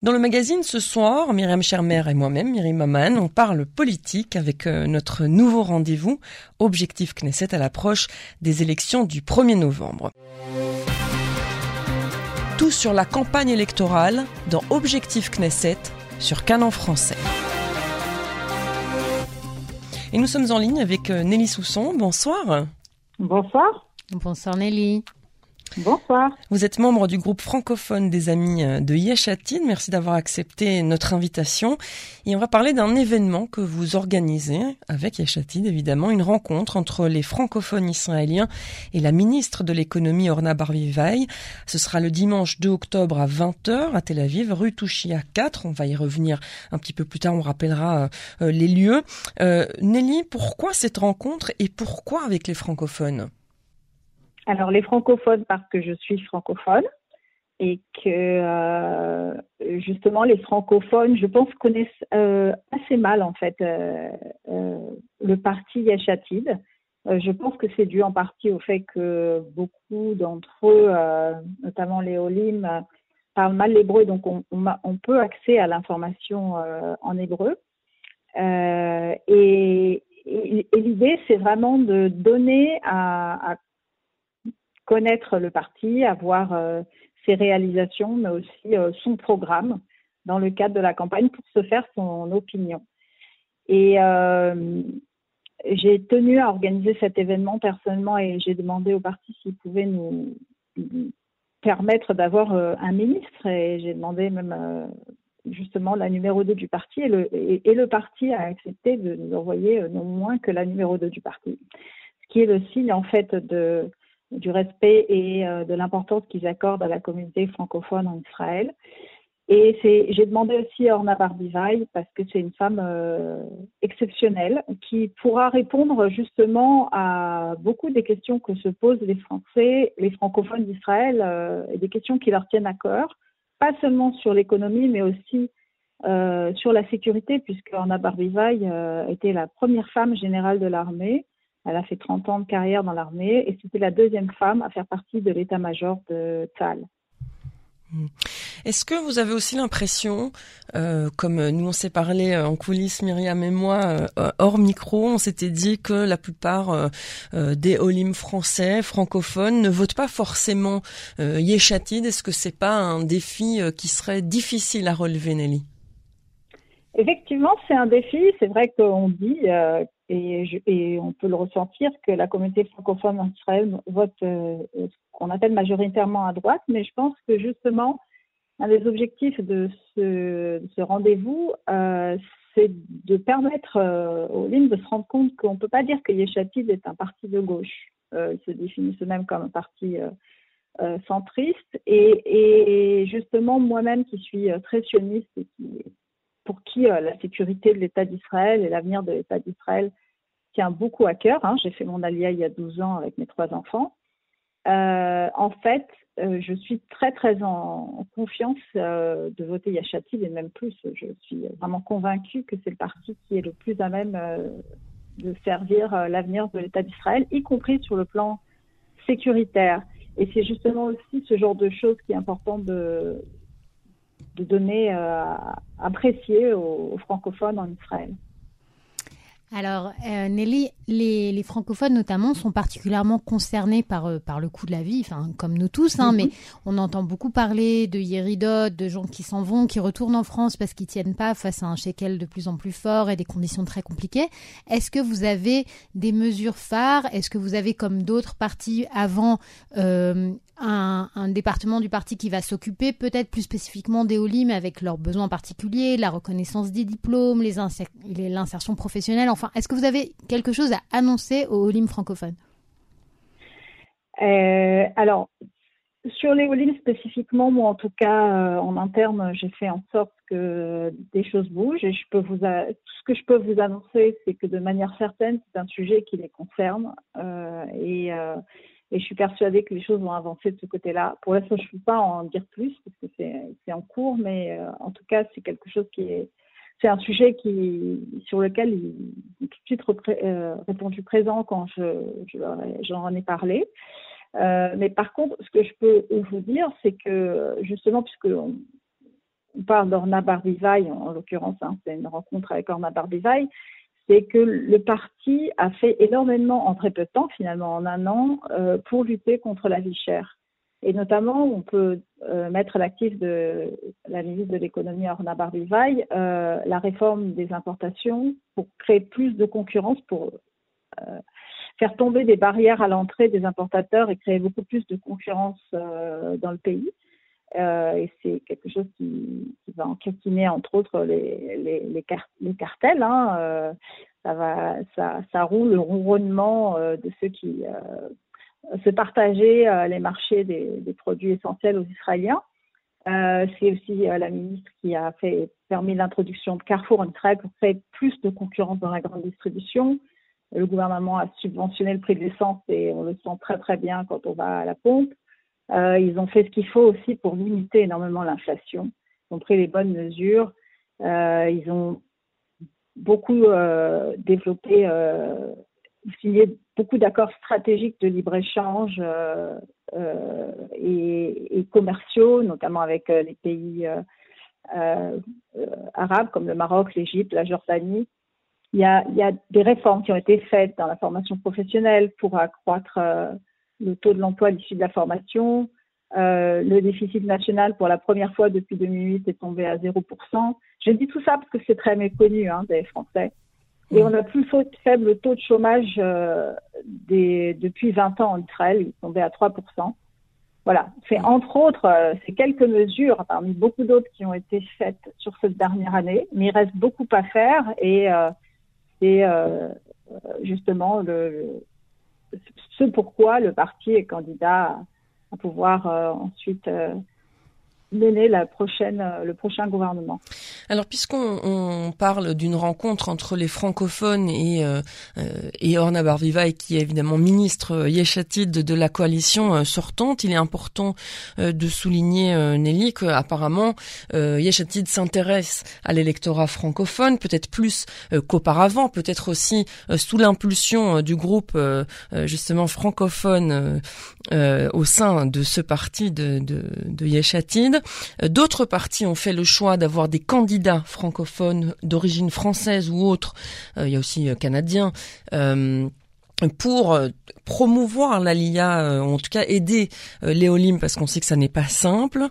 Dans le magazine ce soir, Myriam Schermer et moi-même, Myriam Maman, on parle politique avec euh, notre nouveau rendez-vous, Objectif Knesset à l'approche des élections du 1er novembre. Tout sur la campagne électorale dans Objectif Knesset sur Canon français. Et nous sommes en ligne avec euh, Nelly Sousson. Bonsoir. Bonsoir. Bonsoir Nelly. Bonsoir. Vous êtes membre du groupe francophone des amis euh, de Yeshatine. Merci d'avoir accepté notre invitation. Et on va parler d'un événement que vous organisez avec Yeshatine, évidemment, une rencontre entre les francophones israéliens et la ministre de l'économie Orna Barvivaï. Ce sera le dimanche 2 octobre à 20h à Tel Aviv, rue Touchia 4. On va y revenir un petit peu plus tard. On rappellera euh, euh, les lieux. Nelly, pourquoi cette rencontre et pourquoi avec les francophones? Alors les francophones parce que je suis francophone et que euh, justement les francophones, je pense, connaissent euh, assez mal en fait euh, le parti Yachatid. je pense que c'est dû en partie au fait que beaucoup d'entre eux, notamment les Olim, parlent mal l'hébreu, donc on, on, peut accès à l'information en hébreu. et, l'idée, c'est vraiment de donner à, à connaître le parti, avoir euh, ses réalisations, mais aussi euh, son programme dans le cadre de la campagne pour se faire son opinion. Et euh, j'ai tenu à organiser cet événement personnellement et j'ai demandé au parti s'il pouvait nous, permettre d'avoir un ministre et j'ai demandé même justement la numéro 2 du parti et le, et, le parti a accepté de nous envoyer non moins que la numéro 2 du parti. Ce qui est le signe en fait de, du respect et euh, de l'importance qu'ils accordent à la communauté francophone en Israël. Et j'ai demandé aussi à Orna Barbivaï parce que c'est une femme euh, exceptionnelle qui pourra répondre justement à beaucoup des questions que se posent les Français, les francophones d'Israël, euh, et des questions qui leur tiennent à cœur, pas seulement sur l'économie, mais aussi sur la sécurité, puisque Orna Barbivaï était la première femme générale de l'armée elle a fait 30 ans de carrière dans l'armée et c'était la deuxième femme à faire partie de l'état-major de Tal. Hmm. Est-ce que vous avez aussi l'impression, euh, comme nous on s'est parlé euh, en coulisses, Myriam et moi, euh, hors micro, on s'était dit que la plupart des Olim français, francophones, ne votent pas forcément Yeshatid. Est-ce que c'est pas un défi qui serait difficile à relever, Nelly? Effectivement, c'est un défi. C'est vrai qu'on dit et, on peut le ressentir que la communauté francophone en Israël vote euh, ce qu'on appelle majoritairement à droite, mais je pense que justement, un des objectifs de ce, rendez-vous, euh, c'est de permettre euh, aux lignes de se rendre compte qu'on ne peut pas dire que Yeshatid est un parti de gauche. ils se définissent eux-mêmes comme un parti centriste. Et, et justement, moi-même qui suis très sioniste et qui pour qui euh, la sécurité de l'État d'Israël et l'avenir de l'État d'Israël tient beaucoup à cœur. Hein. J'ai fait mon alia il y a 12 ans avec mes trois enfants. Euh, en fait, euh, je suis très très en, confiance de voter Yachatid et même plus. Je suis vraiment convaincue que c'est le parti qui est le plus à même de servir l'avenir de l'État d'Israël, y compris sur le plan sécuritaire. Et c'est justement aussi ce genre de choses qui est important de, de donner euh, apprécier aux, francophones en Israël. Alors, euh, Nelly, les, francophones notamment sont particulièrement concernés par, euh, par le coût de la vie, enfin, comme nous tous, hein, mhm. mais on entend beaucoup parler de Yéridot, de gens qui s'en vont, qui retournent en France parce qu'ils tiennent pas face à un shekel de plus en plus fort et des conditions très compliquées. Est-ce que vous avez des mesures phares? Est-ce que vous avez, comme d'autres partis avant, un, département du parti qui va s'occuper peut-être plus spécifiquement des OLIM avec leurs besoins particuliers, la reconnaissance des diplômes, l'insertion professionnelle? Enfin, est-ce que vous avez quelque chose à annoncer aux OLIM francophones euh, Alors, sur les OLIM spécifiquement, moi en tout cas, euh, en interne, j'ai fait en sorte que des choses bougent et je peux vous ce que je peux vous annoncer, c'est que de manière certaine, c'est un sujet qui les concerne euh, et je suis persuadée que les choses vont avancer de ce côté-là. Pour l'instant, je ne peux pas en dire plus parce que c'est en cours, mais en tout cas, c'est quelque chose qui est. C'est un sujet qui, sur lequel il est tout de suite euh, répondu présent quand je, j'en ai parlé. Euh, mais par contre, ce que je peux vous dire, c'est que justement, puisque on parle d'Orna Barbivaille, en, l'occurrence, hein, c'est une rencontre avec Orna Barbivaille, c'est que le parti a fait énormément en très peu de temps, finalement en un an, euh, pour lutter contre la vie chère. Et notamment, on peut euh, mettre à l'actif de la ministre de l'économie Orna Barbivaille euh, la réforme des importations pour créer plus de concurrence, pour euh, faire tomber des barrières à l'entrée des importateurs et créer beaucoup plus de concurrence dans le pays. Et c'est quelque chose qui, va enquiquiner entre autres les, cartels. Hein. Ça, va, ça, roule le ronronnement de ceux qui se partager les marchés des, produits essentiels aux Israéliens. c'est aussi la ministre qui a fait permis l'introduction de Carrefour en Israël pour créer plus de concurrence dans la grande distribution. Le gouvernement a subventionné le prix de l'essence et on le sent très très bien quand on va à la pompe. Euh, ils ont fait ce qu'il faut aussi pour limiter énormément l'inflation. Ils ont pris les bonnes mesures. Euh, ils ont beaucoup euh, développé, euh, signé beaucoup d'accords stratégiques de libre-échange euh, euh, et, commerciaux, notamment avec les pays arabes comme le Maroc, l'Égypte, la Jordanie. Il y, a, des réformes qui ont été faites dans la formation professionnelle pour accroître euh, le taux de l'emploi issu de la formation. Euh, le déficit national, pour la première fois depuis 2008, est tombé à 0%. Je dis tout ça parce que c'est très méconnu hein, des Français. Et on a plus faible taux de chômage euh, des, depuis 20 ans en Israël, il est tombé à 3%. Voilà, c'est entre autres euh, ces quelques mesures parmi beaucoup d'autres qui ont été faites sur cette dernière année, mais il reste beaucoup à faire. Et euh, c'est euh, justement le, ce pourquoi le parti est candidat à, pouvoir euh, ensuite euh, mener la prochaine, le prochain gouvernement. Alors, puisqu'on on parle d'une rencontre entre les francophones et, euh, et Orna Barvivaï, qui est évidemment ministre yeshatide de, de la coalition sortante, il est important de souligner, Nelly, qu'apparemment, Yeshatid s'intéresse à l'électorat francophone, peut-être plus qu'auparavant, peut-être aussi sous l'impulsion du groupe justement francophone au sein de ce parti de, de, de Yeshatid. Euh, d'autres partis ont fait le choix d'avoir des candidats francophones d'origine française ou autre. Euh, il y a aussi euh, canadiens pour promouvoir l'ALIA, en tout cas aider Léolim parce qu'on sait que ça n'est pas simple.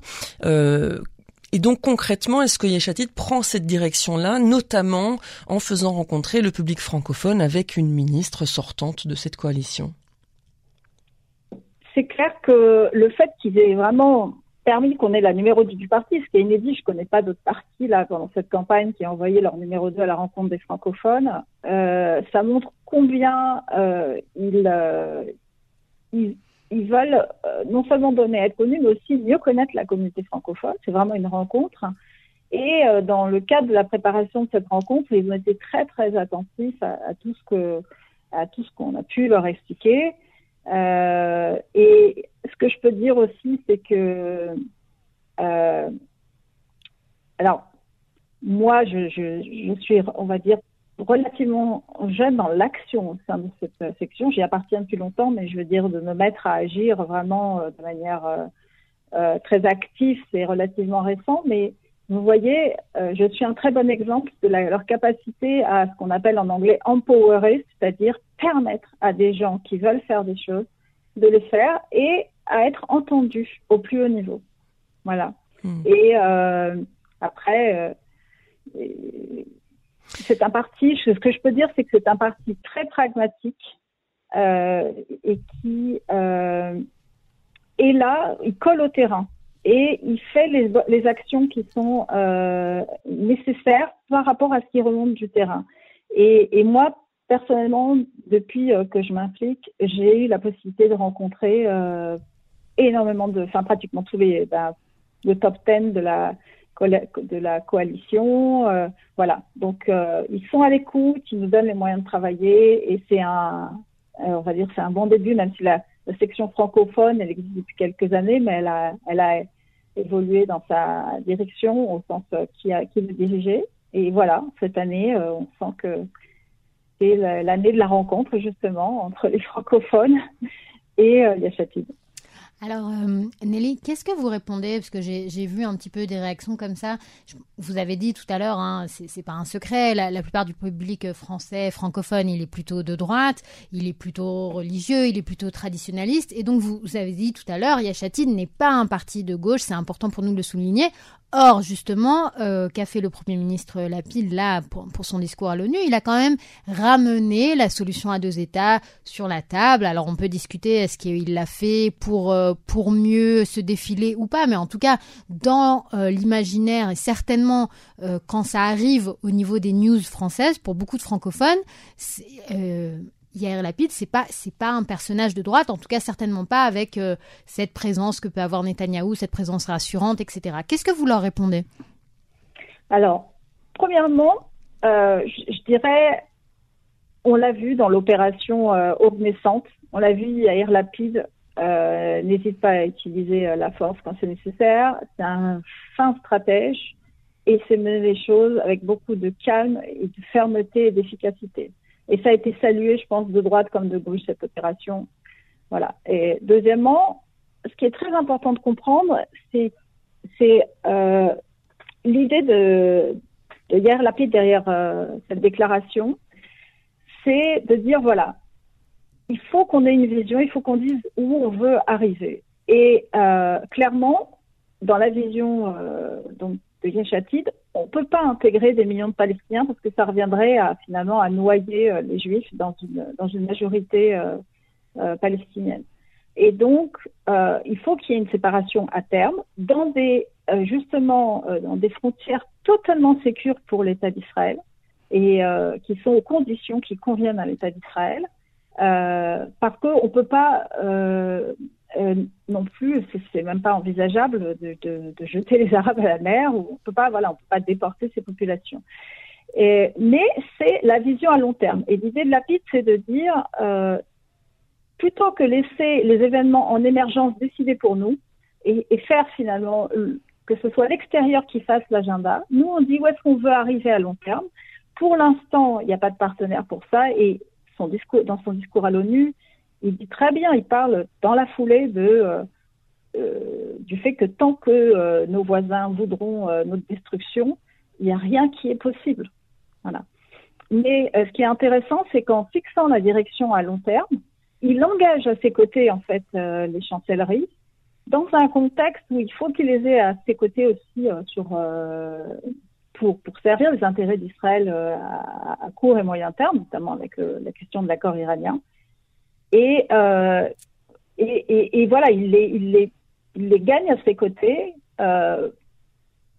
Et donc concrètement, est-ce que Yeshatid prend cette direction-là, notamment en faisant rencontrer le public francophone avec une ministre sortante de cette coalition? C'est clair que le fait qu'ils aient vraiment permis qu'on ait la numéro 2 du parti, ce qui est inédit. Je connais pas d'autres partis pendant cette campagne qui ont envoyé leur numéro 2 à la rencontre des francophones. Euh, ça montre combien euh, ils, euh, ils, veulent non seulement donner à être connus, mais aussi mieux connaître la communauté francophone. C'est vraiment une rencontre. Et dans le cadre de la préparation de cette rencontre, ils ont été très très attentifs à tout ce qu'on a pu leur expliquer. Euh, et ce que je peux dire aussi, c'est que, euh, alors, moi, je, suis, on va dire, relativement jeune dans l'action au sein de cette section. J'y appartiens depuis longtemps, mais je veux dire de me mettre à agir vraiment euh, de manière euh, euh, très active, c'est relativement récent, mais vous voyez, euh, je suis un très bon exemple de leur capacité à ce qu'on appelle en anglais empowerer, c'est-à-dire permettre à des gens qui veulent faire des choses de les faire et à être entendus au plus haut niveau. Voilà. Mmh. Et euh, après, euh, c'est un parti, ce que je peux dire, c'est que c'est un parti très pragmatique euh, et qui est là, il colle au terrain et il fait les, les actions qui sont nécessaires par rapport à ce qui remonte du terrain. Et, et moi, personnellement, depuis euh, que je m'implique, j'ai eu la possibilité de rencontrer euh, énormément de, enfin pratiquement tous les, ben, le top 10 de la de la coalition, euh, voilà. Donc ils sont à l'écoute, ils nous donnent les moyens de travailler et c'est un, on va dire, c'est un bon début, même si la, la, section francophone elle existe depuis quelques années, mais elle a, elle a évolué dans sa direction au sens qui a qui le dirigeait. Et voilà, cette année, on sent que c'est l'année de la rencontre justement entre les francophones et euh, Yachatid. Alors, euh, Nelly, qu'est-ce que vous répondez? Parce que j'ai vu un petit peu des réactions comme ça. vous avez dit tout à l'heure, hein, c'est pas un secret, la, plupart du public français, francophone, il est plutôt de droite, il est plutôt religieux, il est plutôt traditionnaliste. Et donc, vous, vous avez dit tout à l'heure, Yachatine n'est pas un parti de gauche, c'est important pour nous de le souligner. Or, justement, euh, qu'a fait le Premier ministre Lapide là pour, son discours à l'ONU Il a quand même ramené la solution à deux États sur la table. Alors, on peut discuter est-ce qu'il l'a fait pour euh, mieux se défiler ou pas, mais en tout cas, dans euh, l'imaginaire et certainement quand ça arrive au niveau des news françaises, pour beaucoup de francophones, Yair Lapide, c'est pas c'est pas un personnage de droite, en tout cas certainement pas avec euh, cette présence que peut avoir Netanyahou, cette présence rassurante, etc. Qu'est-ce que vous leur répondez? Alors, premièrement, euh, je, dirais, on l'a vu dans l'opération euh, on l'a vu Yair Lapide euh, n'hésite pas à utiliser la force quand c'est nécessaire. C'est un fin stratège et c'est mener les choses avec beaucoup de calme et de fermeté et d'efficacité. Et ça a été salué, je pense, de droite comme de gauche, cette opération. Voilà. Et deuxièmement, ce qui est très important de comprendre, c'est euh, l'idée de, de hier Lapide derrière euh, cette déclaration, c'est de dire voilà, il faut qu'on ait une vision, il faut qu'on dise où on veut arriver. Et euh, clairement, dans la vision euh, donc, on ne peut pas intégrer des millions de Palestiniens parce que ça reviendrait finalement à noyer euh, les Juifs dans une, majorité euh, euh, palestinienne. Et donc, il faut qu'il y ait une séparation à terme dans des, frontières totalement sécures pour l'État d'Israël et qui sont aux conditions qui conviennent à l'État d'Israël. parce qu'on ne peut pas non plus, c'est même pas envisageable de, jeter les Arabes à la mer. Ou on peut pas, voilà, on peut pas déporter ces populations. Mais c'est la vision à long terme. Et l'idée de Lapide, c'est de dire, euh, plutôt que laisser les événements en émergence décider pour nous et, faire finalement euh, que ce soit l'extérieur qui fasse l'agenda, nous on dit où est-ce qu'on veut arriver à long terme. Pour l'instant, il n'y a pas de partenaire pour ça et dans son discours à l'ONU, il dit très bien, il parle dans la foulée de, euh, euh, du fait que tant que euh, nos voisins voudront notre destruction, il n'y a rien qui est possible. Voilà. Mais ce qui est intéressant, c'est qu'en fixant la direction à long terme, il engage à ses côtés en fait les chancelleries dans un contexte où il faut qu'il les ait à ses côtés aussi pour, servir les intérêts d'Israël à, court et moyen terme, notamment avec la question de l'accord iranien. Euh, et, et, et, voilà, il les, gagne à ses côtés. Euh,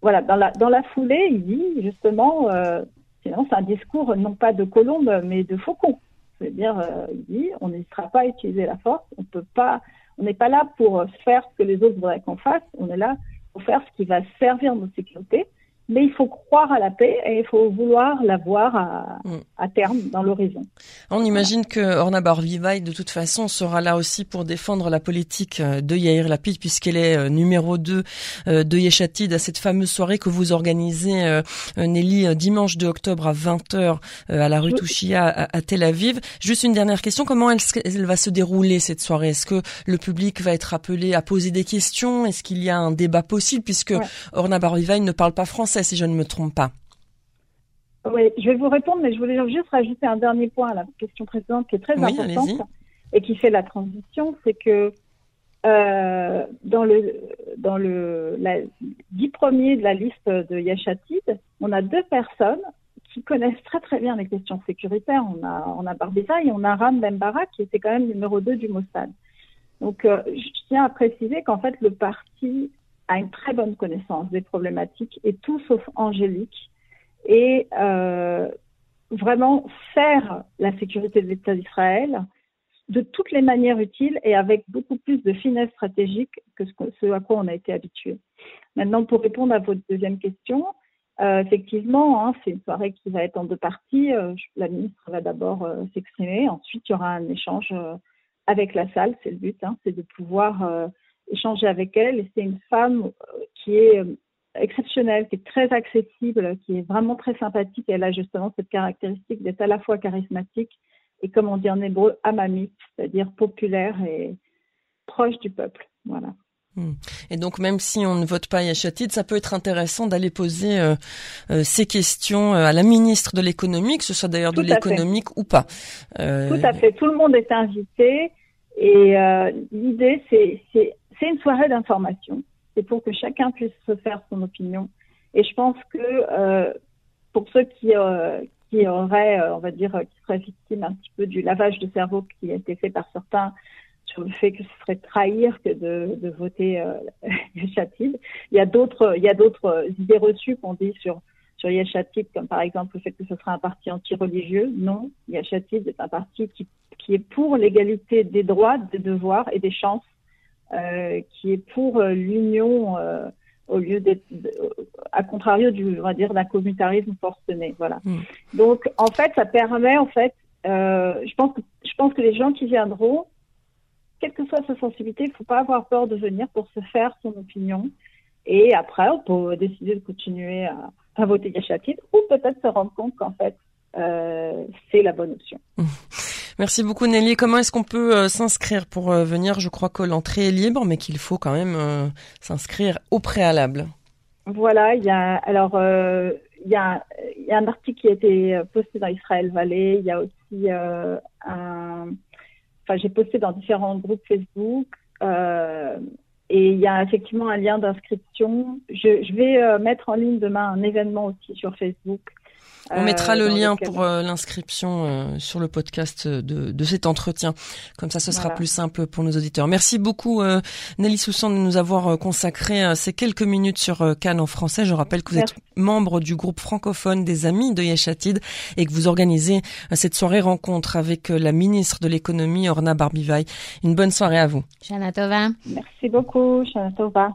voilà, dans la, foulée, il dit justement, euh, sinon c'est un discours non pas de colombe, mais de faucon. C'est-à-dire, il dit, on n'hésitera pas à utiliser la force, on peut pas, on n'est pas là pour faire ce que les autres voudraient qu'on fasse, on est là pour faire ce qui va servir nos sécurités mais il faut croire à la paix et il faut vouloir la voir à, mm. à terme dans l'horizon. On imagine que Orna Barvivaï, de toute façon, sera là aussi pour défendre la politique euh, de Yair Lapid, puisqu'elle est euh, numéro 2 euh, de Yeshatid à cette fameuse soirée que vous organisez, Nelly, dimanche 2 octobre à 20h à la rue Touchia à, Tel Aviv. Juste une dernière question, comment elle, elle va se dérouler cette soirée? Est-ce que le public va être appelé à poser des questions? Est-ce qu'il y a un débat possible, puisque Orna Barvivaï ne parle pas français si je ne me trompe pas. Oui, je vais vous répondre, mais je voulais juste rajouter un dernier point à la question précédente qui est très importante et qui fait la transition, c'est que euh, dans le dans le la, dix premiers de la liste de Yachatid, on a deux personnes qui connaissent très très bien les questions sécuritaires. On a on a Barbiza et on a Ram Bembara qui était quand même numéro 2 du Mossad. Donc euh, je tiens à préciser qu'en fait le parti a une très bonne connaissance des problématiques et tout sauf angélique et euh, vraiment faire la sécurité de l'État d'Israël de toutes les manières utiles et avec beaucoup plus de finesse stratégique que ce, à quoi on a été habitué. Maintenant, pour répondre à votre deuxième question, euh, effectivement, hein, c'est une soirée qui va être en deux parties. Euh, la ministre va d'abord s'exprimer, ensuite il y aura un échange avec la salle, c'est le but, hein, c'est de pouvoir échanger avec elle. Et c'est une femme euh, qui est euh, exceptionnelle, qui est très accessible, qui est vraiment très sympathique. Elle a justement cette caractéristique d'être à la fois charismatique et, comme on dit en hébreu, amamite, c'est-à-dire populaire et proche du peuple. Voilà. Hmm. Et donc même si on ne vote pas Yachatid, ça peut être intéressant d'aller poser euh, euh, ces questions à la ministre de l'économie, que ce soit d'ailleurs de l'économique ou pas. Tout à fait. Tout le monde est invité et l'idée c'est c'est une soirée d'information. C'est pour que chacun puisse se faire son opinion. Et je pense que pour ceux qui qui auraient, on va dire, qui seraient victimes un petit peu du lavage de cerveau qui a été fait par certains sur le fait que ce serait trahir que de, voter euh, Yeshatid. Il y a d'autres, a idées reçues qu'on dit sur sur Yeshatid, comme par exemple le fait que ce serait un parti anti-religieux. Non, Yeshatid est un parti qui, est pour l'égalité des droits, des devoirs et des chances, euh, qui est pour euh, l'union euh, au lieu d'être, à contrario du, on va dire, d'un communautarisme forcené. Voilà. Mm. Donc, en fait, ça permet, en fait, euh, je pense que je pense que les gens qui viendront quelle que soit sa sensibilité, il ne faut pas avoir peur de venir pour se faire son opinion. Et après, on peut décider de continuer à, à voter Yachatid ou peut-être se rendre compte qu'en fait, euh, c'est la bonne option. Merci beaucoup Nelly. Comment est-ce qu'on peut euh, s'inscrire pour euh, venir? Je crois que l'entrée est libre, mais qu'il faut quand même euh, s'inscrire au préalable. Voilà, il y a alors il y a, un article qui a été posté dans Israël Valley. Il y a aussi un enfin, j'ai posté dans différents groupes Facebook. Et il y a effectivement un lien d'inscription. Je, je vais mettre en ligne demain un événement aussi sur Facebook on mettra le euh, lien pour euh, l'inscription euh, sur le podcast de, de, cet entretien. Comme ça, ce sera plus simple pour nos auditeurs. Merci beaucoup Nelly Soussan de nous avoir consacré ces quelques minutes sur Cannes en français. Je rappelle que vous êtes membre du groupe francophone des Amis de Yeshatid et que vous organisez cette soirée rencontre avec la ministre de l'économie Orna Barbivaille. Une bonne soirée à vous. Shana Tova. Merci beaucoup, Shana Tova.